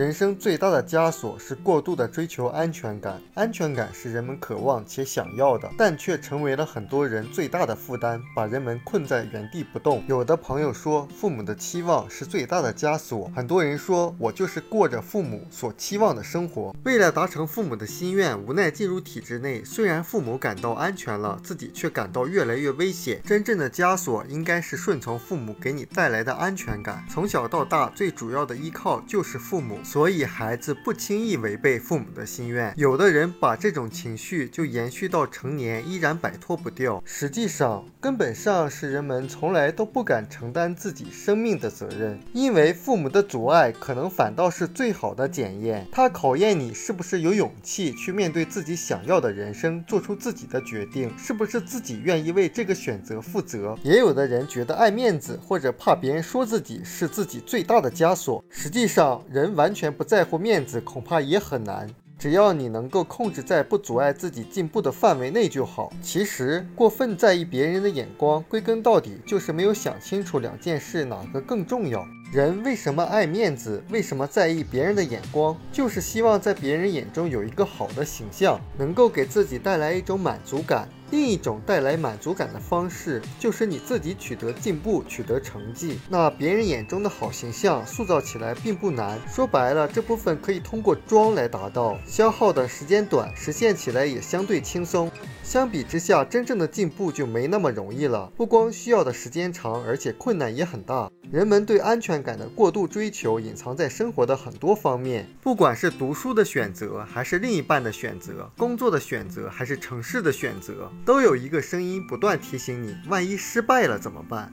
人生最大的枷锁是过度的追求安全感，安全感是人们渴望且想要的，但却成为了很多人最大的负担，把人们困在原地不动。有的朋友说，父母的期望是最大的枷锁。很多人说我就是过着父母所期望的生活，为了达成父母的心愿，无奈进入体制内。虽然父母感到安全了，自己却感到越来越危险。真正的枷锁应该是顺从父母给你带来的安全感。从小到大，最主要的依靠就是父母。所以孩子不轻易违背父母的心愿。有的人把这种情绪就延续到成年，依然摆脱不掉。实际上，根本上是人们从来都不敢承担自己生命的责任，因为父母的阻碍可能反倒是最好的检验。它考验你是不是有勇气去面对自己想要的人生，做出自己的决定，是不是自己愿意为这个选择负责。也有的人觉得爱面子或者怕别人说自己是自己最大的枷锁。实际上，人完。完全不在乎面子，恐怕也很难。只要你能够控制在不阻碍自己进步的范围内就好。其实，过分在意别人的眼光，归根到底就是没有想清楚两件事哪个更重要。人为什么爱面子？为什么在意别人的眼光？就是希望在别人眼中有一个好的形象，能够给自己带来一种满足感。另一种带来满足感的方式，就是你自己取得进步、取得成绩。那别人眼中的好形象塑造起来并不难，说白了，这部分可以通过装来达到，消耗的时间短，实现起来也相对轻松。相比之下，真正的进步就没那么容易了。不光需要的时间长，而且困难也很大。人们对安全感的过度追求，隐藏在生活的很多方面。不管是读书的选择，还是另一半的选择，工作的选择，还是城市的选择，都有一个声音不断提醒你：万一失败了怎么办？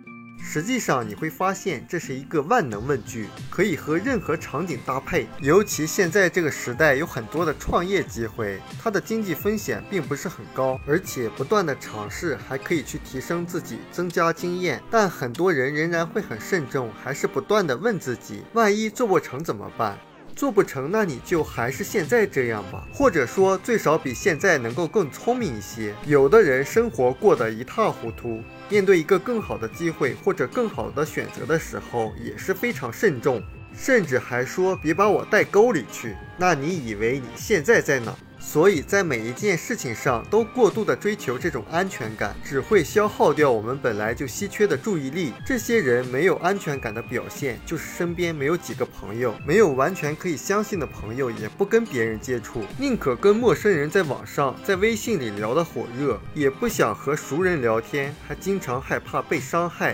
实际上你会发现，这是一个万能问句，可以和任何场景搭配。尤其现在这个时代，有很多的创业机会，它的经济风险并不是很高，而且不断的尝试还可以去提升自己，增加经验。但很多人仍然会很慎重，还是不断的问自己：万一做不成怎么办？做不成，那你就还是现在这样吧，或者说最少比现在能够更聪明一些。有的人生活过得一塌糊涂，面对一个更好的机会或者更好的选择的时候，也是非常慎重，甚至还说别把我带沟里去。那你以为你现在在哪？所以在每一件事情上都过度的追求这种安全感，只会消耗掉我们本来就稀缺的注意力。这些人没有安全感的表现，就是身边没有几个朋友，没有完全可以相信的朋友，也不跟别人接触，宁可跟陌生人在网上、在微信里聊得火热，也不想和熟人聊天，还经常害怕被伤害。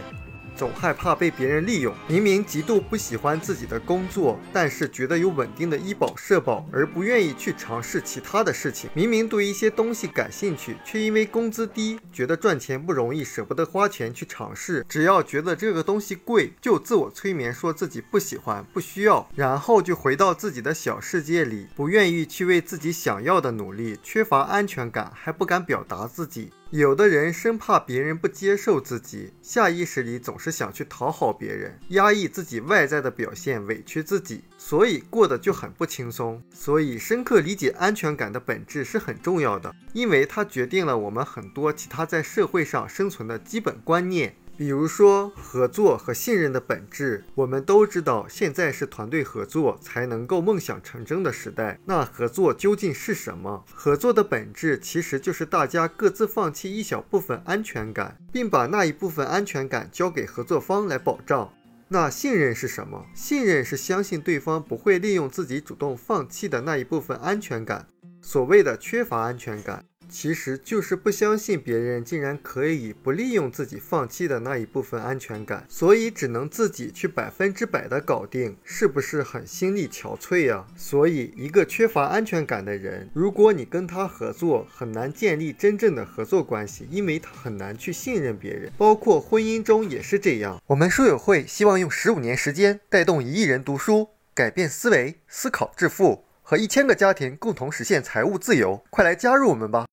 总害怕被别人利用，明明极度不喜欢自己的工作，但是觉得有稳定的医保社保而不愿意去尝试其他的事情。明明对一些东西感兴趣，却因为工资低，觉得赚钱不容易，舍不得花钱去尝试。只要觉得这个东西贵，就自我催眠说自己不喜欢、不需要，然后就回到自己的小世界里，不愿意去为自己想要的努力，缺乏安全感，还不敢表达自己。有的人生怕别人不接受自己，下意识里总是想去讨好别人，压抑自己外在的表现，委屈自己，所以过得就很不轻松。所以，深刻理解安全感的本质是很重要的，因为它决定了我们很多其他在社会上生存的基本观念。比如说合作和信任的本质，我们都知道，现在是团队合作才能够梦想成真的时代。那合作究竟是什么？合作的本质其实就是大家各自放弃一小部分安全感，并把那一部分安全感交给合作方来保障。那信任是什么？信任是相信对方不会利用自己主动放弃的那一部分安全感。所谓的缺乏安全感。其实就是不相信别人竟然可以不利用自己放弃的那一部分安全感，所以只能自己去百分之百的搞定，是不是很心力憔悴呀？所以一个缺乏安全感的人，如果你跟他合作，很难建立真正的合作关系，因为他很难去信任别人，包括婚姻中也是这样。我们书友会希望用十五年时间带动一亿人读书，改变思维，思考致富，和一千个家庭共同实现财务自由，快来加入我们吧！